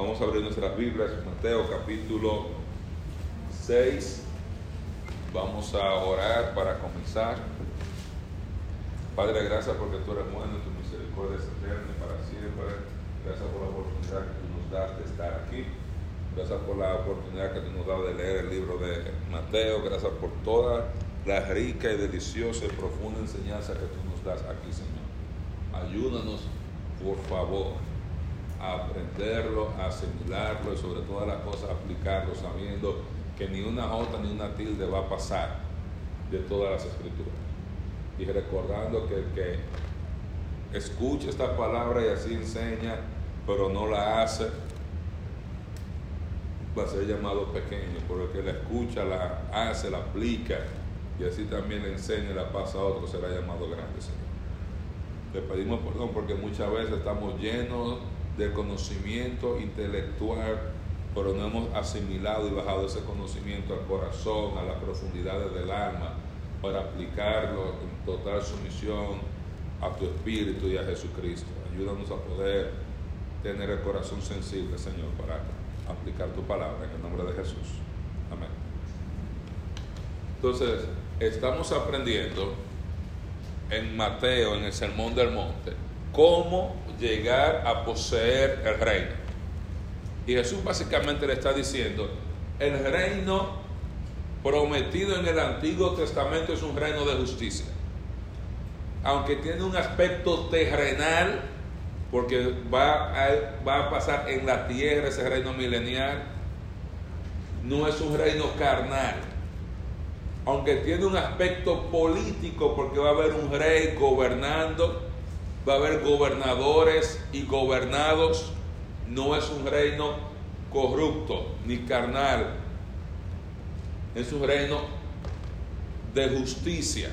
Vamos a abrir nuestras Biblias, Mateo capítulo 6. Vamos a orar para comenzar. Padre, gracias porque tú eres bueno, tu misericordia es eterna para siempre. Gracias por la oportunidad que tú nos das de estar aquí. Gracias por la oportunidad que tú nos das de leer el libro de Mateo. Gracias por toda la rica y deliciosa y profunda enseñanza que tú nos das aquí, Señor. Ayúdanos, por favor, a aprenderlo, a asimilarlo y sobre todas las cosas aplicarlo, sabiendo que ni una jota ni una tilde va a pasar de todas las escrituras. Y recordando que el que escucha esta palabra y así enseña, pero no la hace, va a ser llamado pequeño, por el que la escucha, la hace, la aplica y así también la enseña y la pasa a otro, será llamado grande, Señor. Le pedimos perdón porque muchas veces estamos llenos de conocimiento intelectual, pero no hemos asimilado y bajado ese conocimiento al corazón, a las profundidades del alma, para aplicarlo en total sumisión a tu espíritu y a Jesucristo. Ayúdanos a poder tener el corazón sensible, Señor, para aplicar tu palabra en el nombre de Jesús. Amén. Entonces, estamos aprendiendo en Mateo, en el Sermón del Monte, cómo llegar a poseer el reino. Y Jesús básicamente le está diciendo, el reino prometido en el Antiguo Testamento es un reino de justicia. Aunque tiene un aspecto terrenal, porque va a, va a pasar en la tierra ese reino milenial, no es un reino carnal. Aunque tiene un aspecto político, porque va a haber un rey gobernando, va a haber gobernadores y gobernados, no es un reino corrupto ni carnal, es un reino de justicia.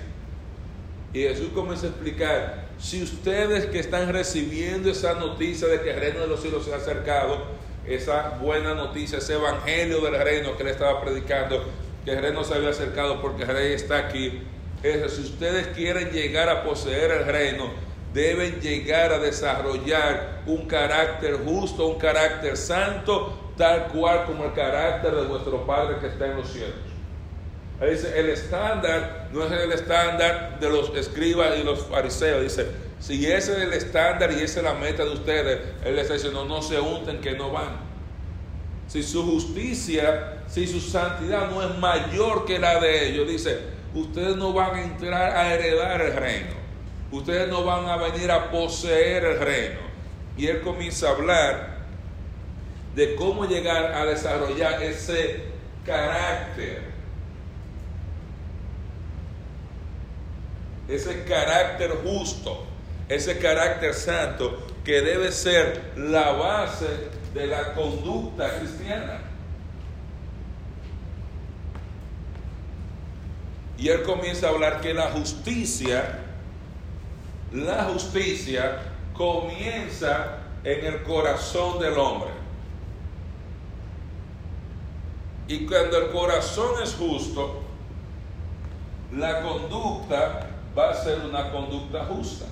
Y Jesús comienza a explicar, si ustedes que están recibiendo esa noticia de que el reino de los cielos se ha acercado, esa buena noticia, ese evangelio del reino que él estaba predicando, que el reino se había acercado porque el rey está aquí, es si ustedes quieren llegar a poseer el reino, deben llegar a desarrollar un carácter justo, un carácter santo, tal cual como el carácter de vuestro Padre que está en los cielos. dice, el estándar no es el estándar de los escribas y los fariseos. Dice, si ese es el estándar y esa es la meta de ustedes, Él les está diciendo, no se unten que no van. Si su justicia, si su santidad no es mayor que la de ellos, dice, ustedes no van a entrar a heredar el reino. Ustedes no van a venir a poseer el reino. Y él comienza a hablar de cómo llegar a desarrollar ese carácter. Ese carácter justo, ese carácter santo que debe ser la base de la conducta cristiana. Y él comienza a hablar que la justicia la justicia comienza en el corazón del hombre. Y cuando el corazón es justo, la conducta va a ser una conducta justa.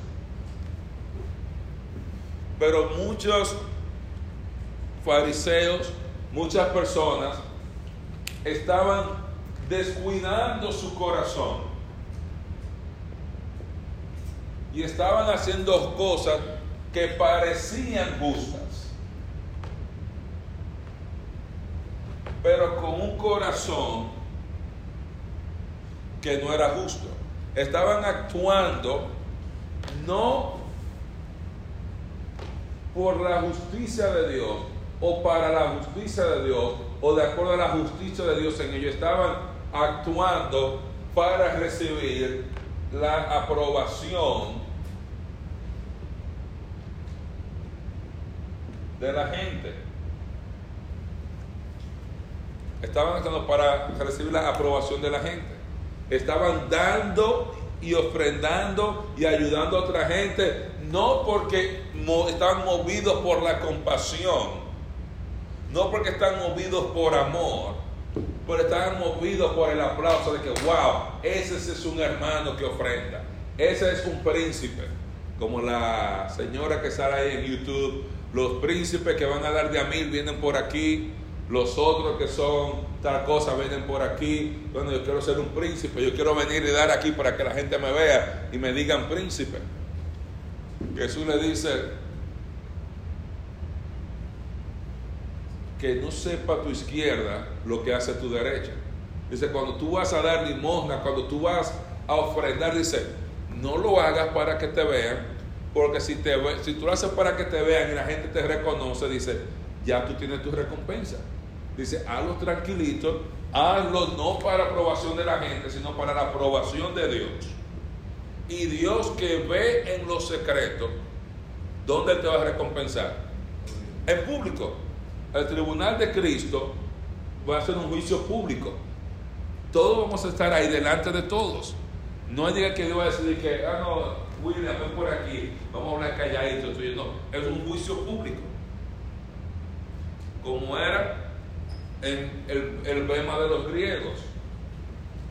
Pero muchos fariseos, muchas personas estaban descuidando su corazón y estaban haciendo cosas que parecían justas, pero con un corazón que no era justo. Estaban actuando no por la justicia de Dios o para la justicia de Dios o de acuerdo a la justicia de Dios en ellos. Estaban actuando para recibir la aprobación de la gente. Estaban actuando para recibir la aprobación de la gente. Estaban dando y ofrendando y ayudando a otra gente, no porque estaban movidos por la compasión, no porque están movidos por amor, pero estaban movidos por el aplauso de que, wow, ese es un hermano que ofrenda, ese es un príncipe, como la señora que sale ahí en YouTube los príncipes que van a dar de a mil vienen por aquí, los otros que son tal cosa vienen por aquí. Bueno, yo quiero ser un príncipe, yo quiero venir y dar aquí para que la gente me vea y me digan príncipe. Jesús le dice que no sepa tu izquierda lo que hace tu derecha. Dice, cuando tú vas a dar limosna, cuando tú vas a ofrendar, dice, no lo hagas para que te vean, porque si, te, si tú lo haces para que te vean y la gente te reconoce, dice, ya tú tienes tu recompensa. Dice, hazlo tranquilito, hazlo no para aprobación de la gente, sino para la aprobación de Dios. Y Dios que ve en lo secreto, ¿dónde te va a recompensar? En público. El tribunal de Cristo va a ser un juicio público. Todos vamos a estar ahí delante de todos. No diga que Dios va a decir que, ah, no, William, ven por aquí, vamos a hablar calladito. No, es un juicio público. Como era en el, el de los griegos.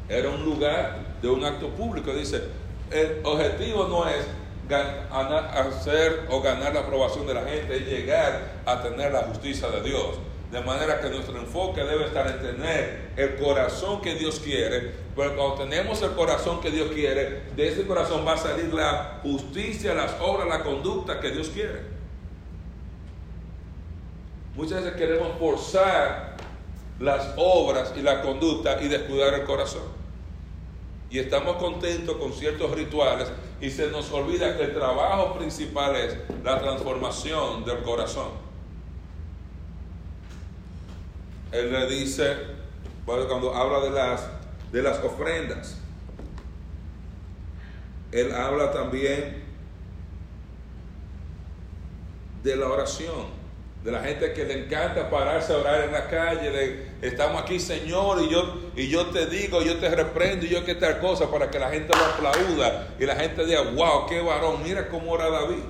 Era un lugar de un acto público. Dice, el objetivo no es ganar, hacer o ganar la aprobación de la gente, es llegar a tener la justicia de Dios. De manera que nuestro enfoque debe estar en tener el corazón que Dios quiere. Pero cuando tenemos el corazón que Dios quiere, de ese corazón va a salir la justicia, las obras, la conducta que Dios quiere. Muchas veces queremos forzar las obras y la conducta y descuidar el corazón. Y estamos contentos con ciertos rituales y se nos olvida que el trabajo principal es la transformación del corazón. él le dice, cuando habla de las, de las ofrendas, él habla también de la oración, de la gente que le encanta pararse a orar en la calle, estamos aquí Señor y yo, y yo te digo, yo te reprendo y yo que tal cosa para que la gente lo aplauda y la gente diga, wow, qué varón, mira cómo ora David.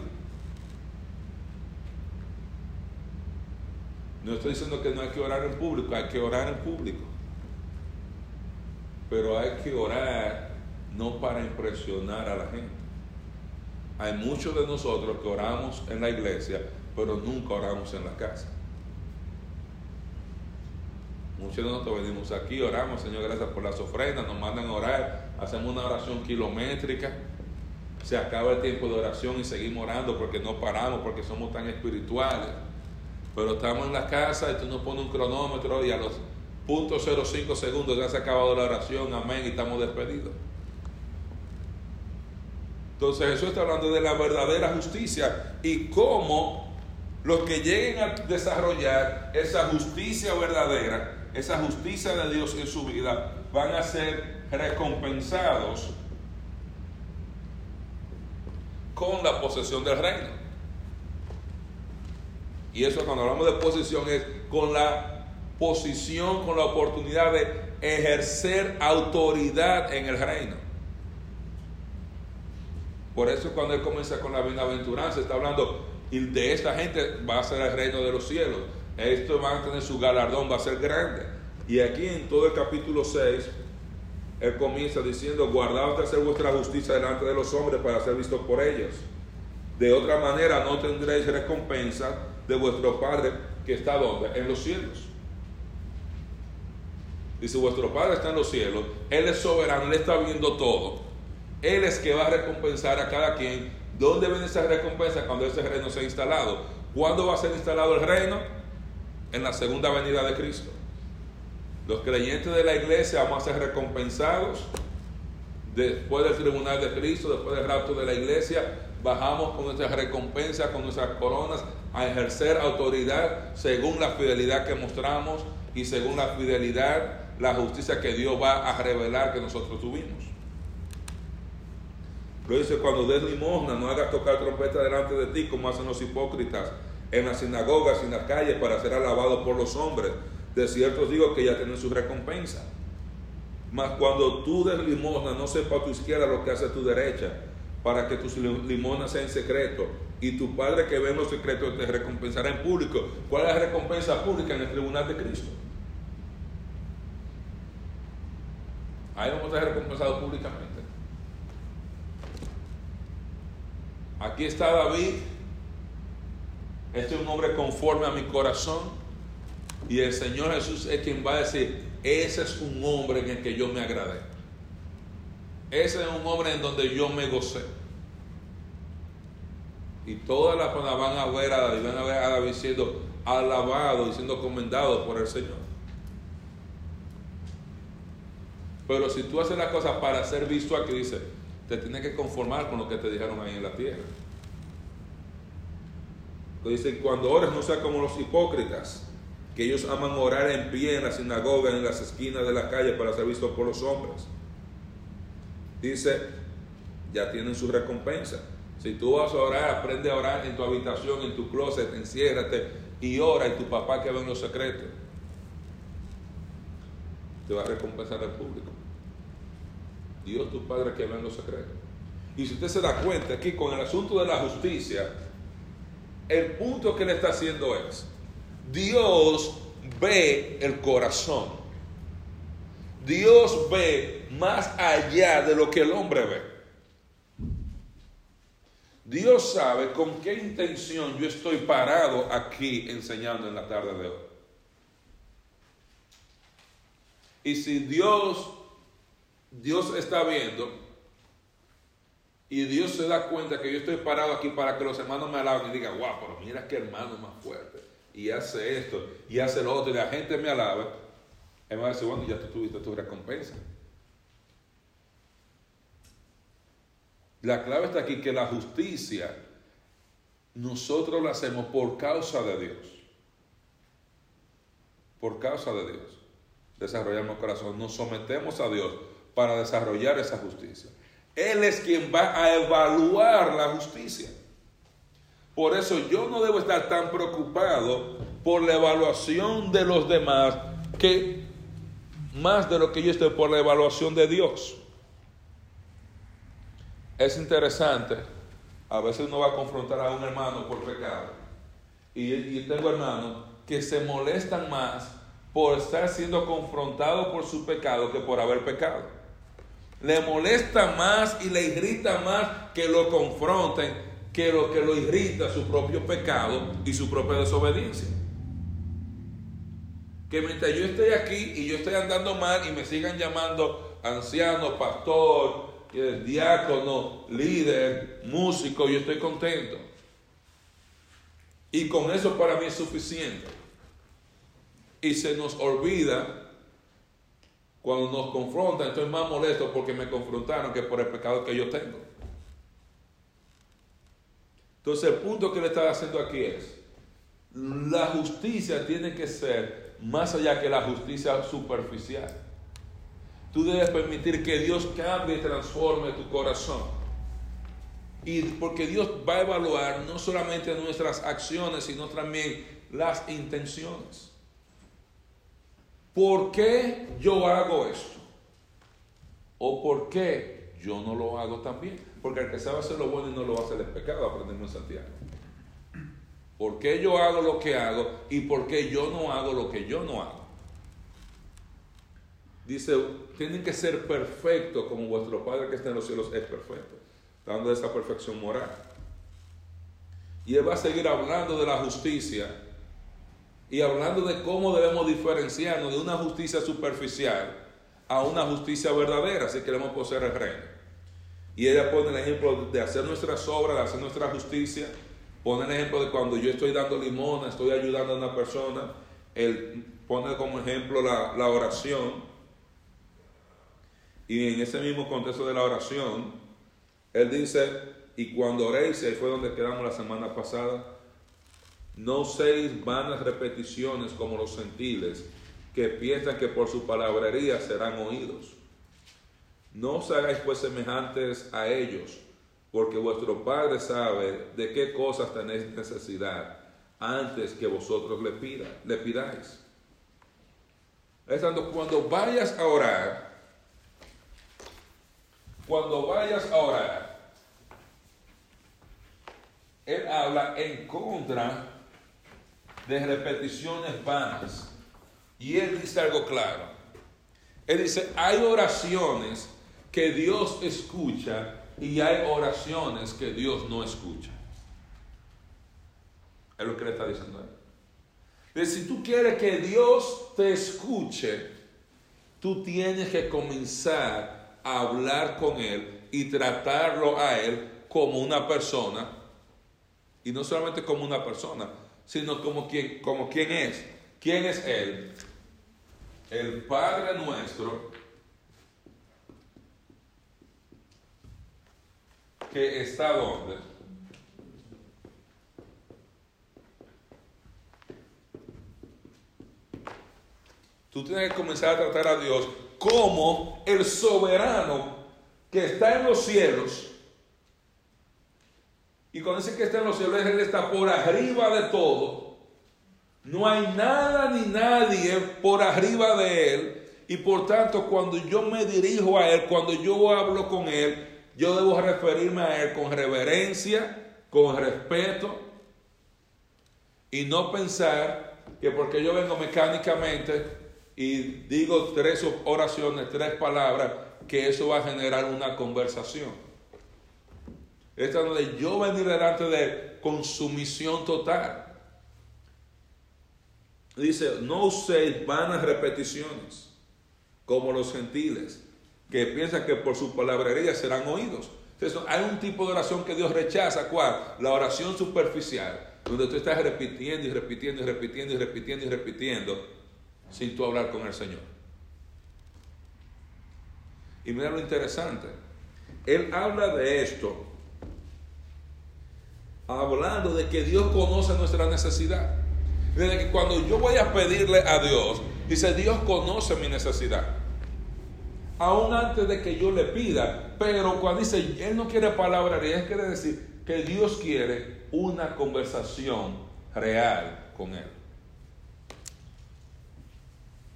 No estoy diciendo que no hay que orar en público, hay que orar en público. Pero hay que orar no para impresionar a la gente. Hay muchos de nosotros que oramos en la iglesia, pero nunca oramos en la casa. Muchos de nosotros venimos aquí, oramos, Señor, gracias por las ofrendas, nos mandan a orar, hacemos una oración kilométrica, se acaba el tiempo de oración y seguimos orando porque no paramos, porque somos tan espirituales. Pero estamos en la casa y tú nos pones un cronómetro y a los puntos 05 segundos ya se ha acabado la oración, amén, y estamos despedidos. Entonces Jesús está hablando de la verdadera justicia y cómo los que lleguen a desarrollar esa justicia verdadera, esa justicia de Dios en su vida, van a ser recompensados con la posesión del reino. Y eso cuando hablamos de posición es con la posición, con la oportunidad de ejercer autoridad en el reino. Por eso cuando él comienza con la bienaventuranza, está hablando y de esta gente va a ser el reino de los cielos. Esto va a tener su galardón, va a ser grande. Y aquí en todo el capítulo 6, él comienza diciendo, guardaos de hacer vuestra justicia delante de los hombres para ser vistos por ellos. De otra manera no tendréis recompensa de vuestro Padre que está donde? En los cielos. Dice, vuestro Padre está en los cielos, Él es soberano, Él está viendo todo. Él es que va a recompensar a cada quien. ¿Dónde viene esa recompensa cuando ese reino sea instalado? ¿Cuándo va a ser instalado el reino? En la segunda venida de Cristo. Los creyentes de la iglesia vamos a ser recompensados después del tribunal de Cristo, después del rapto de la iglesia, bajamos con nuestras recompensas, con nuestras coronas, a ejercer autoridad según la fidelidad que mostramos y según la fidelidad, la justicia que Dios va a revelar que nosotros tuvimos. Lo dice, cuando des limosna, no hagas tocar trompeta delante de ti como hacen los hipócritas en las sinagogas y en las calles para ser alabados por los hombres. De cierto digo que ya tienen su recompensa. Mas cuando tú des limosna, no sepa a tu izquierda lo que hace a tu derecha, para que tus limonas sean en secreto y tu Padre que ve en los secretos te recompensará en público. ¿Cuál es la recompensa pública en el tribunal de Cristo? Ahí vamos a ser recompensados públicamente. Aquí está David este es un hombre conforme a mi corazón. Y el Señor Jesús es quien va a decir, ese es un hombre en el que yo me agradé. Ese es un hombre en donde yo me gocé. Y todas las personas van a ver a David, van a ver a David siendo alabado y siendo comendado por el Señor. Pero si tú haces la cosa para ser visto aquí, dice, te tienes que conformar con lo que te dijeron ahí en la tierra. Dice, cuando ores no sea como los hipócritas, que ellos aman orar en pie en la sinagoga, en las esquinas de la calle para ser vistos por los hombres. Dice, ya tienen su recompensa. Si tú vas a orar, aprende a orar en tu habitación, en tu closet, enciérrate y ora y tu papá que ve en los secretos te va a recompensar al público. Dios tu Padre que ve en los secretos. Y si usted se da cuenta aquí con el asunto de la justicia, el punto que le está haciendo es, Dios ve el corazón. Dios ve más allá de lo que el hombre ve. Dios sabe con qué intención yo estoy parado aquí enseñando en la tarde de hoy. Y si Dios, Dios está viendo y Dios se da cuenta que yo estoy parado aquí para que los hermanos me alaben y digan, wow, pero mira qué hermano más fuerte. Y hace esto y hace lo otro y la gente me alaba. Él me va a decir, bueno, ya tú tuviste tu recompensa. La clave está aquí que la justicia nosotros la hacemos por causa de Dios. Por causa de Dios. Desarrollamos corazón. Nos sometemos a Dios para desarrollar esa justicia. Él es quien va a evaluar la justicia. Por eso yo no debo estar tan preocupado por la evaluación de los demás que más de lo que yo estoy por la evaluación de Dios es interesante, a veces uno va a confrontar a un hermano por pecado. Y, tengo hermanos que se molestan más por estar siendo confrontado por su pecado que por haber pecado. Le molesta más y le irrita más que lo confronten que lo que lo irrita su propio pecado y su propia desobediencia. Que mientras yo esté aquí y yo estoy andando mal y me sigan llamando anciano, pastor, diácono, líder, músico, yo estoy contento. Y con eso para mí es suficiente. Y se nos olvida cuando nos confrontan, estoy más molesto porque me confrontaron que por el pecado que yo tengo. Entonces el punto que le está haciendo aquí es, la justicia tiene que ser más allá que la justicia superficial. Tú debes permitir que Dios cambie y transforme tu corazón. Y porque Dios va a evaluar no solamente nuestras acciones, sino también las intenciones. ¿Por qué yo hago esto? ¿O por qué yo no lo hago también? Porque el que sabe hacer lo bueno y no lo hace es pecado, aprendemos en Santiago. ¿Por qué yo hago lo que hago y por qué yo no hago lo que yo no hago? Dice, tienen que ser perfectos como vuestro Padre que está en los cielos es perfecto, dando esa perfección moral. Y Él va a seguir hablando de la justicia y hablando de cómo debemos diferenciarnos de una justicia superficial a una justicia verdadera si queremos poseer el reino. Y ella pone el ejemplo de hacer nuestras obras, de hacer nuestra justicia. Pone el ejemplo de cuando yo estoy dando limona, estoy ayudando a una persona. Él pone como ejemplo la, la oración y en ese mismo contexto de la oración, él dice, y cuando oréis, ahí fue donde quedamos la semana pasada, no uséis vanas repeticiones como los gentiles, que piensan que por su palabrería serán oídos. No os hagáis pues semejantes a ellos, porque vuestro Padre sabe de qué cosas tenéis necesidad antes que vosotros le, pida, le pidáis. Es cuando vayas a orar, cuando vayas a orar, él habla en contra de repeticiones vanas. Y él dice algo claro. Él dice, hay oraciones que Dios escucha y hay oraciones que Dios no escucha. Es lo que le está diciendo él. Si tú quieres que Dios te escuche, tú tienes que comenzar a hablar con Él y tratarlo a Él como una persona. Y no solamente como una persona, sino como quien, como quien es. ¿Quién es Él? El Padre nuestro que está donde? Tú tienes que comenzar a tratar a Dios como el soberano que está en los cielos. Y cuando dice que está en los cielos, Él está por arriba de todo. No hay nada ni nadie por arriba de Él. Y por tanto, cuando yo me dirijo a Él, cuando yo hablo con Él, yo debo referirme a Él con reverencia, con respeto. Y no pensar que porque yo vengo mecánicamente y digo tres oraciones, tres palabras, que eso va a generar una conversación. Esta es donde yo venir delante de él con sumisión total. Dice, no uséis vanas repeticiones como los gentiles, que piensan que por su palabrería serán oídos. Entonces, hay un tipo de oración que Dios rechaza, ¿cuál? La oración superficial, donde tú estás repitiendo y repitiendo y repitiendo y repitiendo y repitiendo sin tú hablar con el Señor. Y mira lo interesante. Él habla de esto hablando de que Dios conoce nuestra necesidad. Desde que cuando yo voy a pedirle a Dios, dice Dios conoce mi necesidad. Aún antes de que yo le pida, pero cuando dice Él no quiere palabras, Él quiere decir que Dios quiere una conversación real con Él.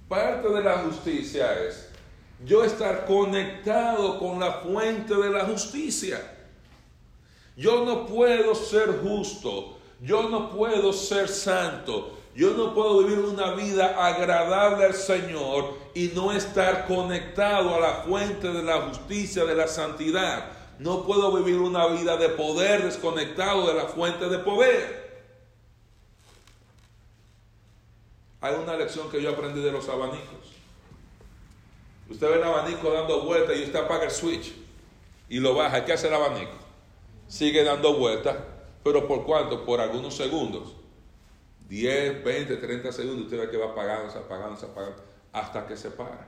Parte de la justicia es yo estar conectado con la fuente de la justicia. Yo no puedo ser justo, yo no puedo ser santo, yo no puedo vivir una vida agradable al Señor y no estar conectado a la fuente de la justicia, de la santidad. No puedo vivir una vida de poder desconectado de la fuente de poder. Hay una lección que yo aprendí de los abanicos. Usted ve el abanico dando vueltas y usted apaga el switch y lo baja. ¿Qué hace el abanico? Sigue dando vueltas, pero ¿por cuánto? Por algunos segundos. 10, 20, 30 segundos. Usted ve que va apagando, apagando, apagando, hasta que se para.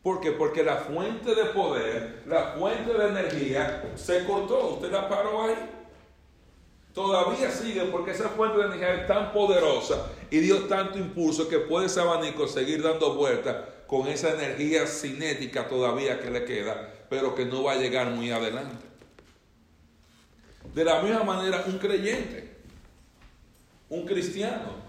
¿Por qué? Porque la fuente de poder, la fuente de energía se cortó. Usted la paró ahí. Todavía sigue porque esa fuente de energía es tan poderosa y dio tanto impulso que puede ese abanico seguir dando vueltas con esa energía cinética todavía que le queda, pero que no va a llegar muy adelante. De la misma manera, un creyente, un cristiano,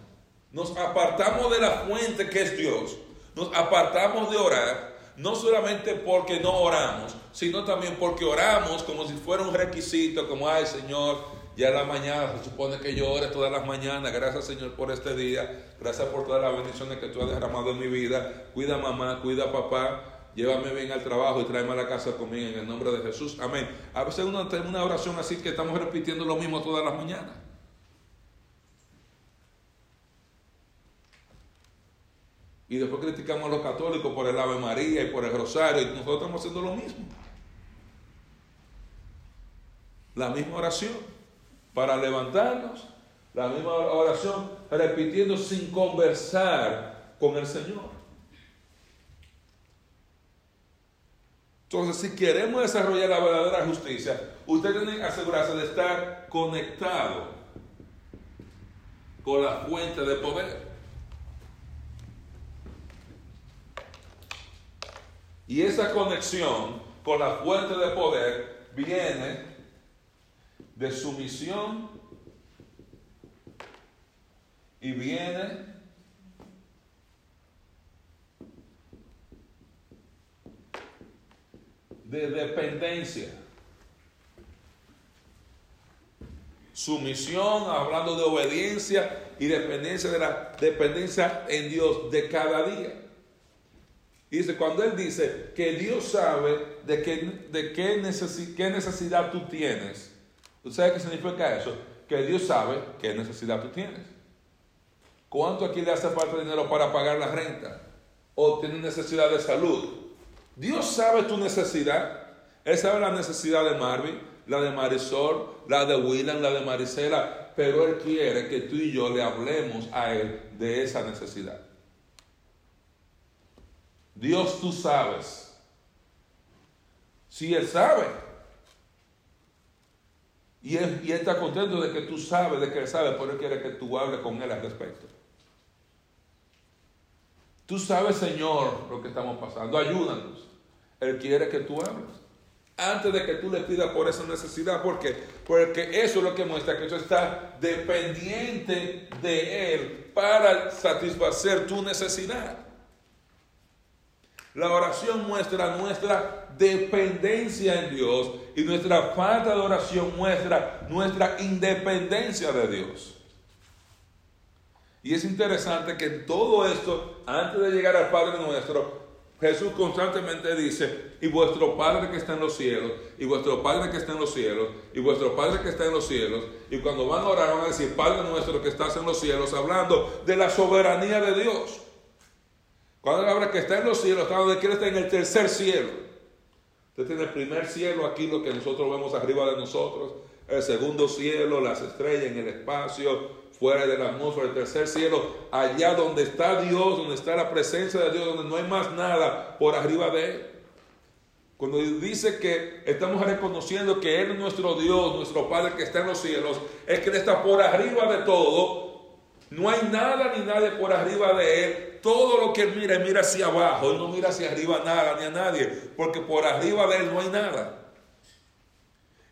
nos apartamos de la fuente que es Dios, nos apartamos de orar, no solamente porque no oramos, sino también porque oramos como si fuera un requisito, como, ay Señor, ya en la mañana se supone que yo ore todas las mañanas. Gracias Señor por este día. Gracias por todas las bendiciones que tú has derramado en mi vida. Cuida mamá, cuida papá. Llévame bien al trabajo y tráeme a la casa conmigo en el nombre de Jesús. Amén. A veces uno tiene una oración así que estamos repitiendo lo mismo todas las mañanas. Y después criticamos a los católicos por el Ave María y por el Rosario y nosotros estamos haciendo lo mismo. La misma oración para levantarnos, la misma oración, repitiendo sin conversar con el Señor. Entonces, si queremos desarrollar la verdadera justicia, usted tiene que asegurarse de estar conectado con la fuente de poder. Y esa conexión con la fuente de poder viene de sumisión y viene de dependencia. Sumisión, hablando de obediencia y dependencia de la dependencia en Dios de cada día. Dice, cuando Él dice que Dios sabe de qué, de qué, qué necesidad tú tienes, ¿Tú sabes qué significa eso? Que Dios sabe qué necesidad tú tienes. ¿Cuánto aquí le hace falta dinero para pagar la renta? ¿O tienes necesidad de salud? Dios sabe tu necesidad. Él sabe la necesidad de Marvin, la de Marisol, la de William, la de Marisela. Pero Él quiere que tú y yo le hablemos a Él de esa necesidad. Dios tú sabes. Si Él sabe. Y él, y está contento de que tú sabes, de que Él sabe, pero Él quiere que tú hables con Él al respecto. Tú sabes, Señor, lo que estamos pasando. Ayúdanos. Él quiere que tú hables. Antes de que tú le pidas por esa necesidad. ¿Por qué? Porque eso es lo que muestra que tú estás dependiente de Él para satisfacer tu necesidad. La oración muestra nuestra dependencia en Dios y nuestra falta de oración muestra nuestra independencia de Dios. Y es interesante que en todo esto, antes de llegar al Padre nuestro, Jesús constantemente dice, y vuestro Padre que está en los cielos, y vuestro Padre que está en los cielos, y vuestro Padre que está en los cielos, y cuando van a orar van a decir, Padre nuestro que estás en los cielos, hablando de la soberanía de Dios. Cuando habla que está en los cielos, está hablando de que Él está en el tercer cielo. Usted tiene el primer cielo, aquí lo que nosotros vemos arriba de nosotros, el segundo cielo, las estrellas en el espacio, fuera de la atmósfera, el tercer cielo, allá donde está Dios, donde está la presencia de Dios, donde no hay más nada por arriba de Él. Cuando dice que estamos reconociendo que Él es nuestro Dios, nuestro Padre que está en los cielos, es que Él está por arriba de todo. No hay nada ni nadie por arriba de Él. Todo lo que Él mira, Él mira hacia abajo. Él no mira hacia arriba nada ni a nadie, porque por arriba de Él no hay nada.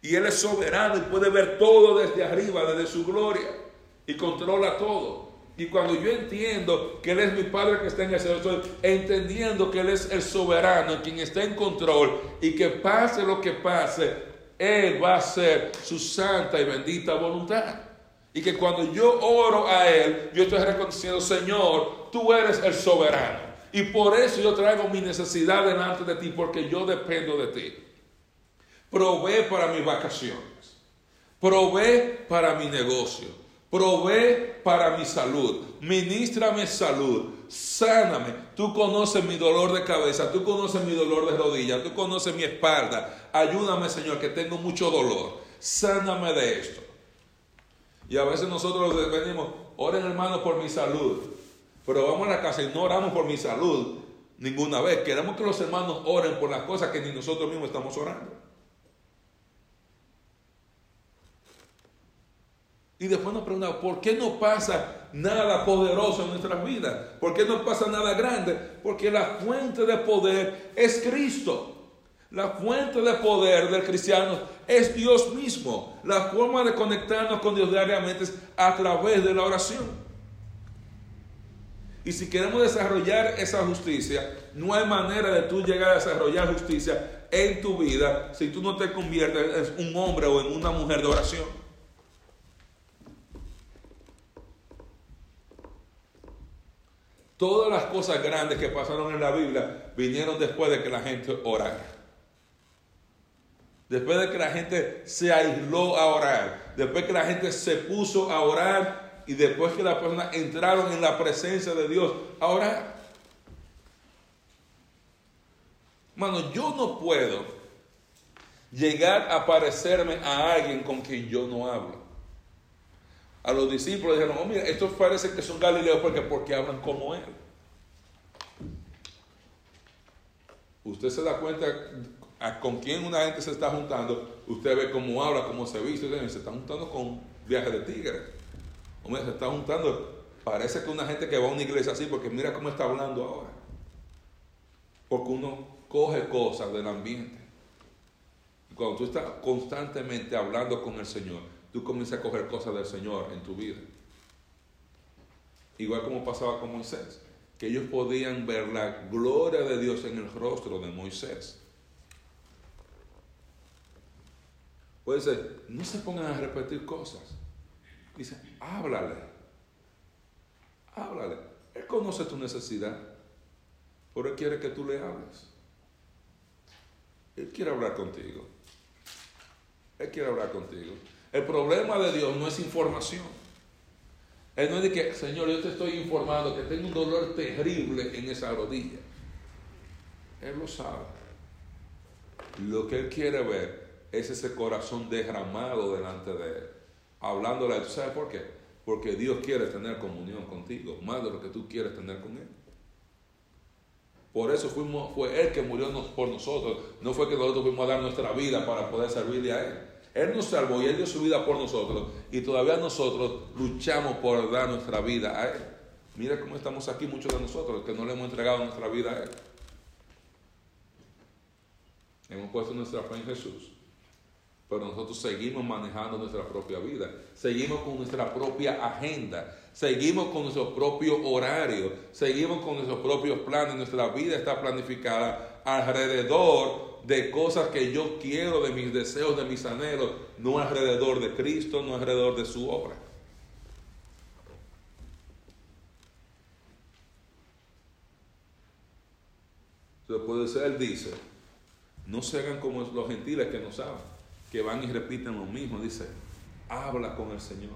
Y Él es soberano y puede ver todo desde arriba, desde su gloria y controla todo. Y cuando yo entiendo que Él es mi Padre que está en el cielo, estoy entendiendo que Él es el soberano, quien está en control y que pase lo que pase, Él va a hacer su santa y bendita voluntad. Y que cuando yo oro a Él, yo estoy reconociendo, Señor, tú eres el soberano. Y por eso yo traigo mi necesidad delante de ti, porque yo dependo de ti. Provee para mis vacaciones. Provee para mi negocio Provee para mi salud, ministrame salud, sáname. Tú conoces mi dolor de cabeza, tú conoces mi dolor de rodilla, tú conoces mi espalda. Ayúdame, Señor, que tengo mucho dolor. Sáname de esto. Y a veces nosotros venimos, oren hermanos por mi salud. Pero vamos a la casa y no oramos por mi salud ninguna vez. Queremos que los hermanos oren por las cosas que ni nosotros mismos estamos orando. Y después nos preguntamos, ¿por qué no pasa nada poderoso en nuestras vidas? ¿Por qué no pasa nada grande? Porque la fuente de poder es Cristo. La fuente de poder del cristiano es Dios mismo. La forma de conectarnos con Dios diariamente es a través de la oración. Y si queremos desarrollar esa justicia, no hay manera de tú llegar a desarrollar justicia en tu vida si tú no te conviertes en un hombre o en una mujer de oración. Todas las cosas grandes que pasaron en la Biblia vinieron después de que la gente orara. Después de que la gente se aisló a orar. Después que la gente se puso a orar. Y después que las personas entraron en la presencia de Dios a orar. Mano, yo no puedo llegar a parecerme a alguien con quien yo no hablo. A los discípulos dijeron, oh, mira, estos parecen que son galileos porque, porque hablan como él. Usted se da cuenta con quién una gente se está juntando, usted ve cómo habla, cómo se viste, se está juntando con viajes de tigre. Hombre, se está juntando, parece que una gente que va a una iglesia así, porque mira cómo está hablando ahora. Porque uno coge cosas del ambiente. cuando tú estás constantemente hablando con el Señor, tú comienzas a coger cosas del Señor en tu vida. Igual como pasaba con Moisés, que ellos podían ver la gloria de Dios en el rostro de Moisés. Puede ser, no se pongan a repetir cosas. Dice, háblale. Háblale. Él conoce tu necesidad, pero Él quiere que tú le hables. Él quiere hablar contigo. Él quiere hablar contigo. El problema de Dios no es información. Él no es de que, Señor, yo te estoy informando que tengo un dolor terrible en esa rodilla. Él lo sabe. Lo que Él quiere ver es ese corazón derramado delante de Él. Hablándole a Él. ¿Sabes por qué? Porque Dios quiere tener comunión contigo, más de lo que tú quieres tener con Él. Por eso fuimos, fue Él que murió por nosotros. No fue que nosotros fuimos a dar nuestra vida para poder servirle a Él. Él nos salvó y Él dio su vida por nosotros. Y todavía nosotros luchamos por dar nuestra vida a Él. Mira cómo estamos aquí muchos de nosotros, que no le hemos entregado nuestra vida a Él. Hemos puesto nuestra fe en Jesús. Pero nosotros seguimos manejando nuestra propia vida. Seguimos con nuestra propia agenda. Seguimos con nuestro propio horario. Seguimos con nuestros propios planes. Nuestra vida está planificada alrededor de cosas que yo quiero, de mis deseos, de mis anhelos. No alrededor de Cristo, no alrededor de su obra. Entonces puede ser, él dice, no se hagan como los gentiles que no saben, que van y repiten lo mismo. Dice, habla con el Señor.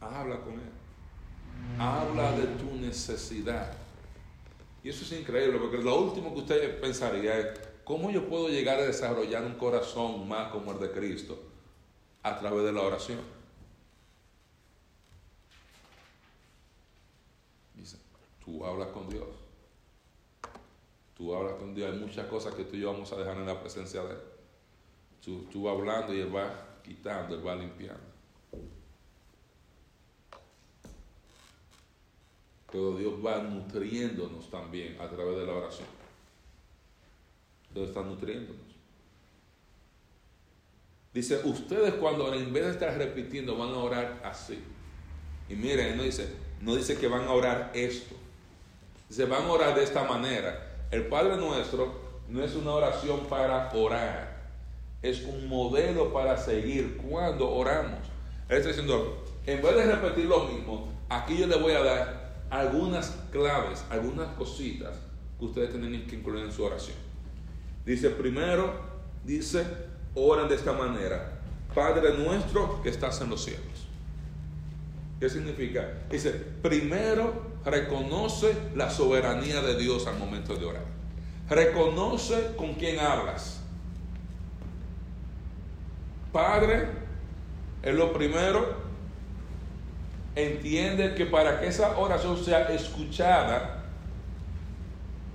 Habla con Él. Habla de tu necesidad. Y eso es increíble, porque lo último que usted pensaría es, ¿cómo yo puedo llegar a desarrollar un corazón más como el de Cristo? A través de la oración. Dice, tú hablas con Dios. Tú hablas con Dios, hay muchas cosas que tú y yo vamos a dejar en la presencia de Él. Tú, tú vas hablando y Él va quitando, Él va limpiando. Pero Dios va nutriéndonos también a través de la oración. Dios está nutriéndonos. Dice, ustedes cuando en vez de estar repitiendo van a orar así. Y miren, no dice, no dice que van a orar esto. Dice, van a orar de esta manera. El Padre nuestro no es una oración para orar, es un modelo para seguir cuando oramos. Él está diciendo, en vez de repetir lo mismo, aquí yo le voy a dar algunas claves, algunas cositas que ustedes tienen que incluir en su oración. Dice, primero, dice, oran de esta manera, Padre nuestro que estás en los cielos. ¿Qué significa? Dice, primero reconoce la soberanía de Dios al momento de orar. Reconoce con quién hablas. Padre, es lo primero. Entiende que para que esa oración sea escuchada,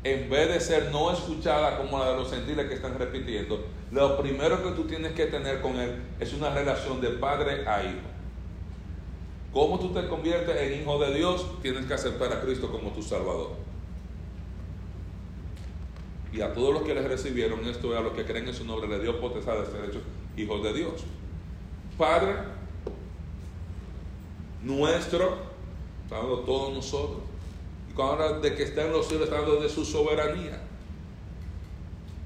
en vez de ser no escuchada como la de los gentiles que están repitiendo, lo primero que tú tienes que tener con Él es una relación de padre a hijo. ¿Cómo tú te conviertes en hijo de Dios? Tienes que aceptar a Cristo como tu Salvador. Y a todos los que les recibieron esto, a los que creen en su nombre, le dio potestad de ser hechos hijos de Dios. Padre, nuestro, todos nosotros. Habla de que está en los cielos, está hablando de su soberanía.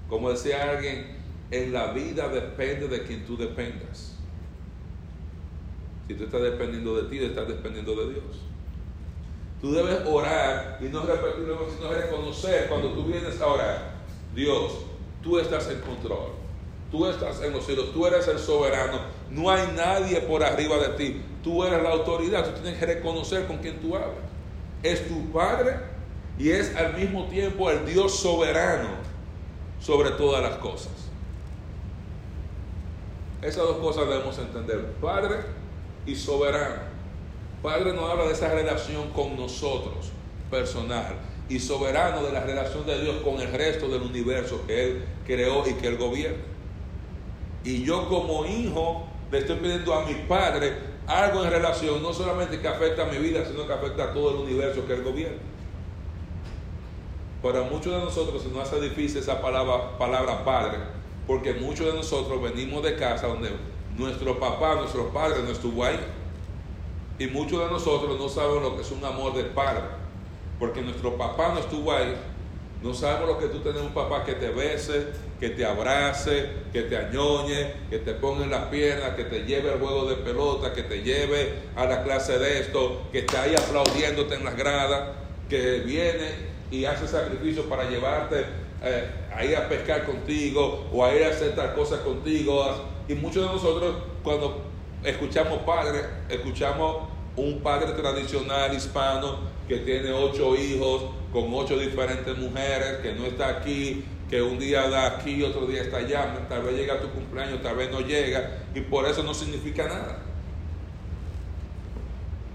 Como decía alguien, en la vida depende de quien tú dependas. Si tú estás dependiendo de ti, estás dependiendo de Dios. Tú debes orar y no repetirlo, sino reconocer cuando tú vienes a orar, Dios, tú estás en control. Tú estás en los cielos, tú eres el soberano. No hay nadie por arriba de ti. Tú eres la autoridad. Tú tienes que reconocer con quien tú hablas. Es tu Padre y es al mismo tiempo el Dios soberano sobre todas las cosas. Esas dos cosas debemos entender. Padre y soberano. Padre nos habla de esa relación con nosotros, personal, y soberano de la relación de Dios con el resto del universo que Él creó y que Él gobierna. Y yo como hijo le estoy pidiendo a mi Padre algo en relación, no solamente que afecta a mi vida, sino que afecta a todo el universo que Él gobierna. Para muchos de nosotros se nos hace difícil esa palabra, palabra Padre, porque muchos de nosotros venimos de casa donde nuestro papá, nuestro padre no estuvo ahí. Y muchos de nosotros no sabemos lo que es un amor de padre, porque nuestro papá no estuvo ahí. No sabemos lo que tú tienes un papá que te bese, que te abrace, que te añoñe, que te ponga en las piernas, que te lleve al juego de pelota, que te lleve a la clase de esto, que esté ahí aplaudiéndote en las gradas, que viene y hace sacrificio para llevarte eh, a ir a pescar contigo o a ir a hacer tal cosa contigo. Y muchos de nosotros cuando escuchamos padre, escuchamos un padre tradicional hispano que tiene ocho hijos con ocho diferentes mujeres, que no está aquí, que un día da aquí, otro día está allá, tal vez llega tu cumpleaños, tal vez no llega, y por eso no significa nada.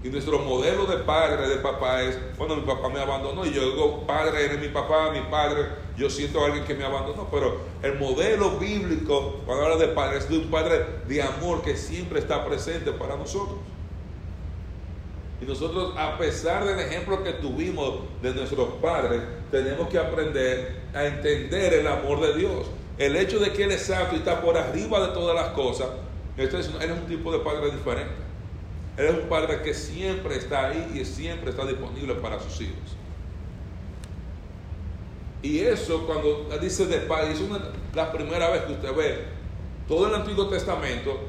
Y nuestro modelo de padre, de papá es, bueno, mi papá me abandonó y yo digo, padre, eres mi papá, mi padre, yo siento a alguien que me abandonó, pero el modelo bíblico, cuando habla de padre, es de un padre de amor que siempre está presente para nosotros. Y nosotros, a pesar del ejemplo que tuvimos de nuestros padres, tenemos que aprender a entender el amor de Dios. El hecho de que Él es santo y está por arriba de todas las cosas, entonces Él es un tipo de padre diferente. Él es un padre que siempre está ahí y siempre está disponible para sus hijos. Y eso cuando dice de padre, es una, la primera vez que usted ve todo el Antiguo Testamento,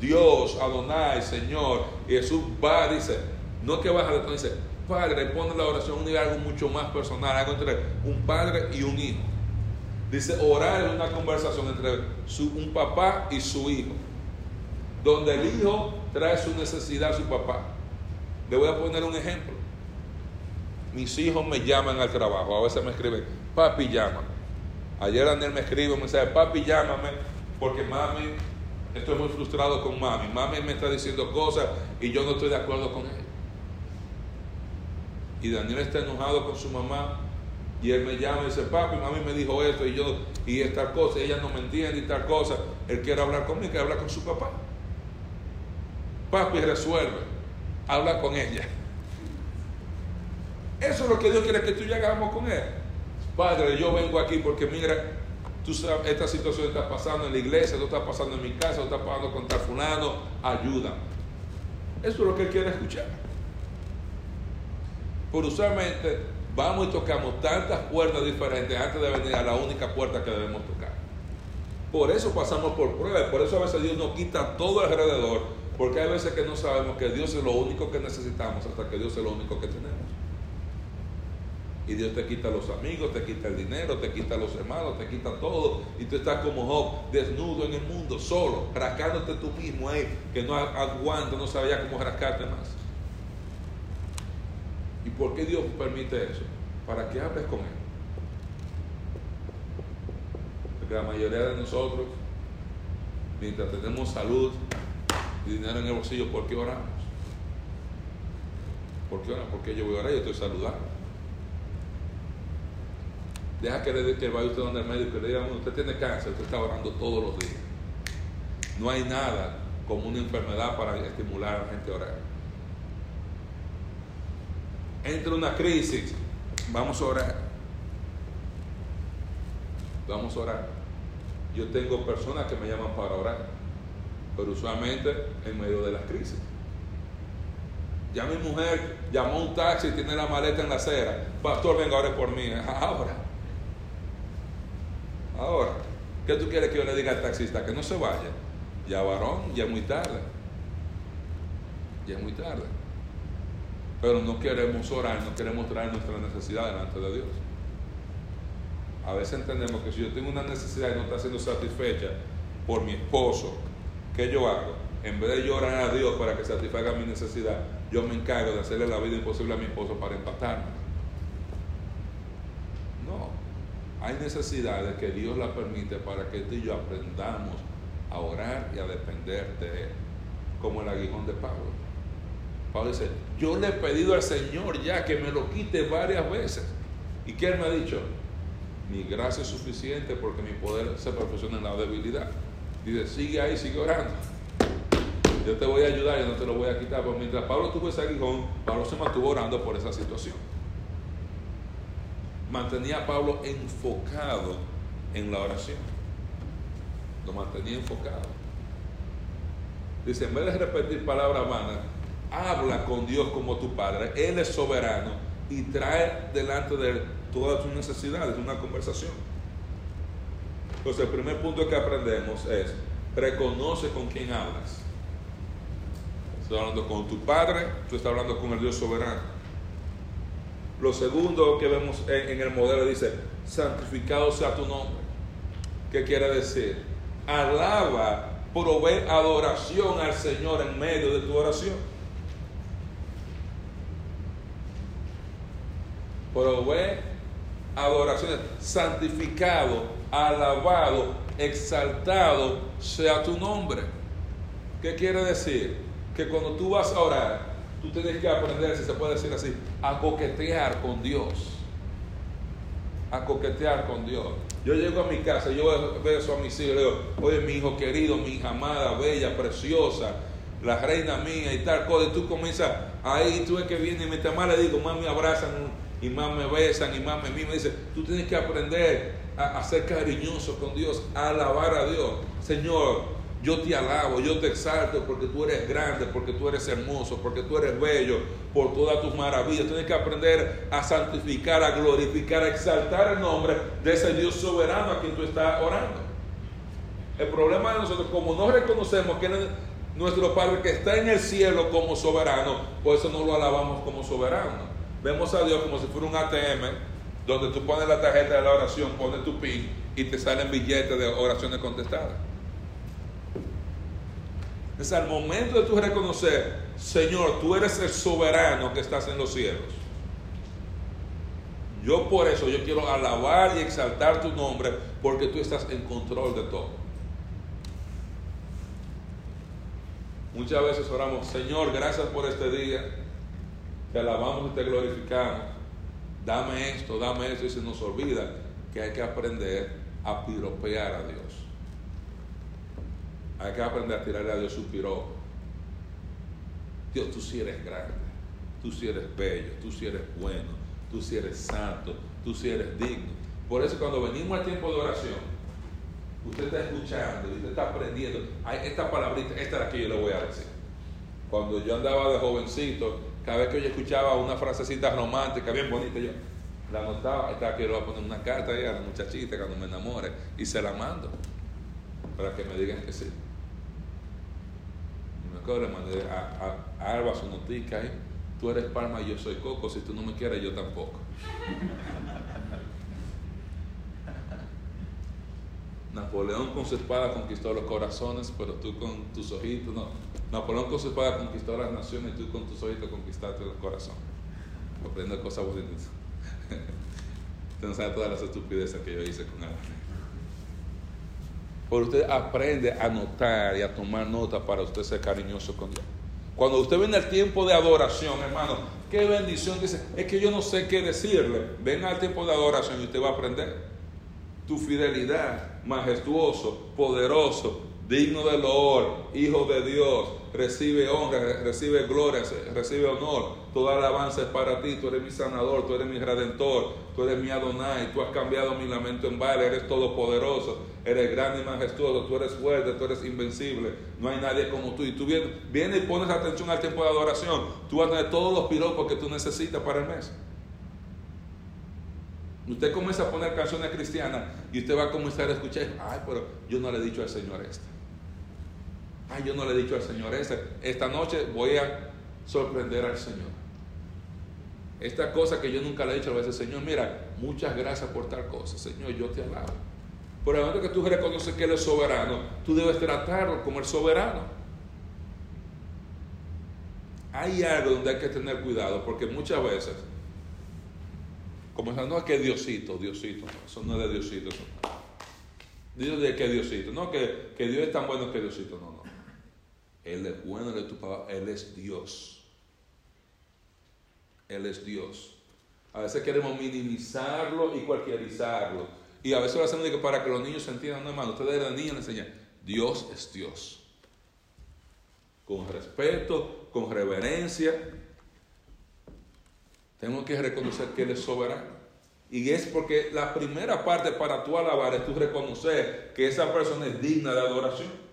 Dios, Adonai, Señor, Jesús va, dice, no que baja de dice, Padre, pone la oración un algo mucho más personal, algo entre un padre y un hijo. Dice, orar es una conversación entre un papá y su hijo, donde el hijo trae su necesidad a su papá. Le voy a poner un ejemplo. Mis hijos me llaman al trabajo, a veces me escriben, papi llama. Ayer Daniel me escribe, me dice, papi llámame, porque mami, estoy muy frustrado con mami. Mami me está diciendo cosas y yo no estoy de acuerdo con él. Y Daniel está enojado con su mamá y él me llama y dice, papi, mami me dijo esto y yo, y esta cosa, y ella no me entiende y tal cosa. Él quiere hablar conmigo, quiere hablar con su papá. Papi resuelve, habla con ella. Eso es lo que Dios quiere que tú y hagamos con Él. Padre, yo vengo aquí porque mira, tú sabes, esta situación está pasando en la iglesia, esto está pasando en mi casa, esto está pasando con tal fulano, ayuda. Eso es lo que Él quiere escuchar. Por usualmente vamos y tocamos tantas puertas diferentes antes de venir a la única puerta que debemos tocar. Por eso pasamos por pruebas, por eso a veces Dios nos quita todo alrededor porque hay veces que no sabemos que Dios es lo único que necesitamos hasta que Dios es lo único que tenemos. Y Dios te quita los amigos, te quita el dinero, te quita los hermanos, te quita todo. Y tú estás como Job, desnudo en el mundo, solo, rascándote tú mismo ahí, que no aguanta, no sabía cómo rascarte más. ¿Y por qué Dios permite eso? Para que hables con Él. Porque la mayoría de nosotros, mientras tenemos salud, dinero en el bolsillo, ¿por qué oramos? ¿Por qué oramos? Porque yo voy a orar y estoy saludando. Deja que, le, que vaya usted donde el médico y le diga, usted tiene cáncer, usted está orando todos los días. No hay nada como una enfermedad para estimular a la gente a orar. Entra una crisis, vamos a orar. Vamos a orar. Yo tengo personas que me llaman para orar pero usualmente en medio de las crisis. Ya mi mujer llamó un taxi y tiene la maleta en la acera. Pastor, venga, ore por mí. Ahora. Ahora. ¿Qué tú quieres que yo le diga al taxista? Que no se vaya. Ya varón, ya es muy tarde. Ya es muy tarde. Pero no queremos orar, no queremos traer nuestra necesidad delante de Dios. A veces entendemos que si yo tengo una necesidad y no está siendo satisfecha por mi esposo, ¿qué yo hago? En vez de llorar a Dios para que satisfaga mi necesidad, yo me encargo de hacerle la vida imposible a mi esposo para empatarme. No, hay necesidades que Dios la permite para que tú y yo aprendamos a orar y a depender de Él, como el aguijón de Pablo. Pablo dice, yo le he pedido al Señor ya que me lo quite varias veces. ¿Y qué me ha dicho? Mi gracia es suficiente porque mi poder se perfecciona en la debilidad. Dice, sigue ahí, sigue orando. Yo te voy a ayudar, y no te lo voy a quitar. Pero mientras Pablo tuvo ese aguijón, Pablo se mantuvo orando por esa situación. Mantenía a Pablo enfocado en la oración. Lo mantenía enfocado. Dice, en vez de repetir palabras vanas, habla con Dios como tu Padre. Él es soberano y trae delante de él todas tus necesidades, una conversación. Entonces, el primer punto que aprendemos es, reconoce con quién hablas. Estás hablando con tu Padre, tú estás hablando con el Dios soberano. Lo segundo que vemos en, el modelo dice, santificado sea tu nombre. ¿Qué quiere decir? Alaba provee adoración al Señor en medio de tu oración. Provee adoración, santificado, alabado, exaltado sea tu nombre. ¿Qué quiere decir? Que cuando tú vas a orar, tú tienes que aprender, si se puede decir así, a coquetear con Dios. A coquetear con Dios. Yo llego a mi casa, yo beso a mis hijos, le digo, oye, mi hijo querido, mi hija amada, bella, preciosa, la reina mía y tal cosa. Y tú comienzas, ahí tú ves que viene y mientras más le digo, más me abrazan y más me besan y más me miman. Dice, tú tienes que aprender a, a ser cariñoso con Dios, a alabar a Dios. Señor, yo te alabo, yo te exalto porque tú eres grande, porque tú eres hermoso, porque tú eres bello, por todas tus maravillas. Tienes que aprender a santificar, a glorificar, a exaltar el nombre de ese Dios soberano a quien tú estás orando. El problema de nosotros, como no reconocemos que nuestro Padre que está en el cielo como soberano, por eso no lo alabamos como soberano. Vemos a Dios como si fuera un ATM, donde tú pones la tarjeta de la oración, pones tu PIN y te salen billetes de oraciones contestadas. Es al momento de tú reconocer, Señor, tú eres el soberano que estás en los cielos. Yo por eso, yo quiero alabar y exaltar tu nombre porque tú estás en control de todo. Muchas veces oramos, Señor, gracias por este día. Te alabamos y te glorificamos. Dame esto, dame esto y se nos olvida que hay que aprender a piropear a Dios. Hay que aprender a tirarle a Dios su piropo. Dios, tú sí eres grande, tú sí eres bello, tú sí eres bueno, tú sí eres santo, tú sí eres digno. Por eso cuando venimos al tiempo de oración, usted está escuchando, usted está aprendiendo. Hay esta palabrita, esta es la que yo le voy a decir. Cuando yo andaba de jovencito, cada vez que yo escuchaba una frasecita romántica, bien bonita, yo la anotaba, estaba que le voy a poner una carta a la muchachita cuando me enamore y se la mando para que me digan que sí le mandé a, a, Alba su notica ahí. Tú eres palma y yo soy coco. Si tú no me quieres, yo tampoco. Napoleón con su espada conquistó los corazones, pero tú con tus ojitos, no. Napoleón con su espada conquistó las naciones y tú con tus ojitos conquistaste los corazones. Aprende cosas bonitas. Sabe todas las estupideces que yo hice con él. Pero usted aprende a notar y a tomar nota para usted ser cariñoso con Dios. Cuando usted viene al tiempo de adoración, hermano, qué bendición. Dice, es que yo no sé qué decirle. Ven al tiempo de adoración y usted va a aprender. Tu fidelidad, majestuoso, poderoso, digno de loor, hijo de Dios, recibe honra, recibe gloria, recibe honor. Toda alabanza es para ti, tú eres mi sanador, tú eres mi redentor, tú eres mi Adonai, tú has cambiado mi lamento en baile, eres todopoderoso, eres grande y majestuoso, tú eres fuerte, tú eres invencible, no hay nadie como tú. Y tú vienes, y pones atención al tiempo de adoración, tú vas a tener todos los piropos que tú necesitas para el mes. Usted comienza a poner canciones cristianas y usted va a comenzar a escuchar, ay, pero yo no le he dicho al Señor esto. Ay, yo no le he dicho al Señor esto. Esta noche voy a sorprender al Señor. Esta cosa que yo nunca le he dicho a veces, Señor, mira, muchas gracias por tal cosa. Señor, yo te alabo. Por el momento que tú reconoces que Él es soberano, tú debes tratarlo como el soberano. Hay algo donde hay que tener cuidado, porque muchas veces como no es que Diosito, Diosito, eso no es de Diosito. Eso Dios de que Diosito, no que, que, Dios es tan bueno que Diosito, no, no. Él es bueno, Él es tu papá, Él es Dios. Él es Dios. A veces queremos minimizarlo y cualquierizarlo. Y a veces lo hacemos para que los niños se entiendan, no hermano, ustedes eran niños le enseñan, Dios es Dios. Con respeto, con reverencia, tengo que reconocer que Él es soberano. Y es porque la primera parte para tú alabar es tú reconocer que esa persona es digna de adoración.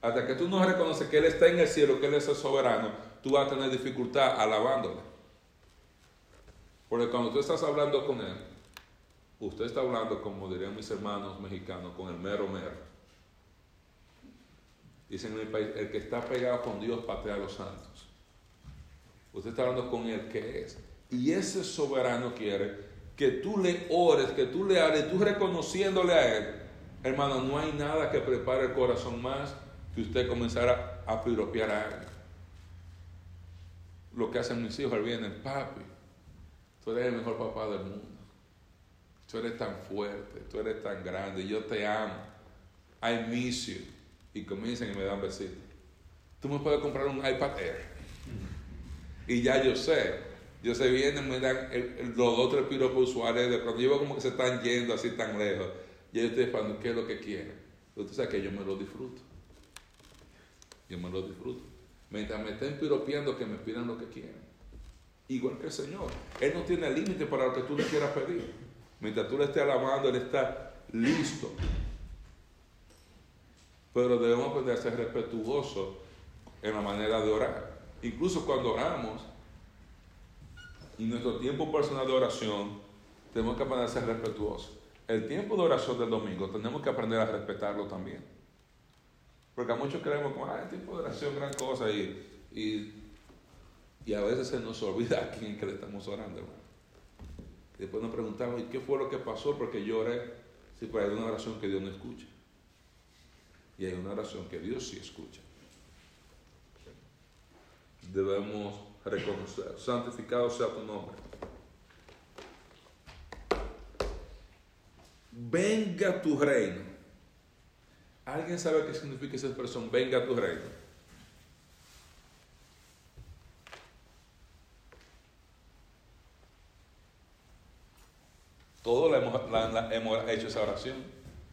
Hasta que tú no reconoces que Él está en el cielo, que Él es el soberano, tú vas a tener dificultad alabándole. Porque cuando tú estás hablando con Él, usted está hablando, como dirían mis hermanos mexicanos, con el mero mero. Dicen en el país, el que está pegado con Dios patea a los santos. Usted está hablando con el que es. Y ese soberano quiere que tú le ores, que tú le hables, tú reconociéndole a Él. Hermano, no hay nada que prepare el corazón más que usted comenzara a piropear a alguien. Lo que hacen mis hijos vienen, papi, tú eres el mejor papá del mundo. Tú eres tan fuerte, tú eres tan grande, yo te amo. I miss you. Y comienzan y me dan besitos. Tú me puedes comprar un iPad Air. Y ya yo sé, yo sé, vienen, me dan los dos tres piropos usuales, de cuando yo como que se están yendo así tan lejos, y yo estoy esperando qué es lo que quieren. Sabe que yo me lo disfruto. Yo me lo disfruto. Mientras me estén piropeando, que me pidan lo que quieren. Igual que el Señor. Él no tiene límite para lo que tú le quieras pedir. Mientras tú le estés alabando, Él está listo. Pero debemos aprender a ser respetuosos en la manera de orar. Incluso cuando oramos, en nuestro tiempo personal de oración, tenemos que aprender a ser respetuosos. El tiempo de oración del domingo tenemos que aprender a respetarlo también. Porque a muchos creemos que ah, el tiempo de oración es gran cosa y, y, a veces se nos olvida a quién que le estamos orando, Y después nos preguntamos, ¿y qué fue lo que pasó? Porque yo oré, si pues hay una oración que Dios no escucha. Y hay una oración que Dios sí escucha. Debemos reconocer, santificado sea tu nombre. Venga tu reino. ¿Alguien sabe qué significa esa expresión? Venga tu reino. Todos hemos, hemos hecho esa oración.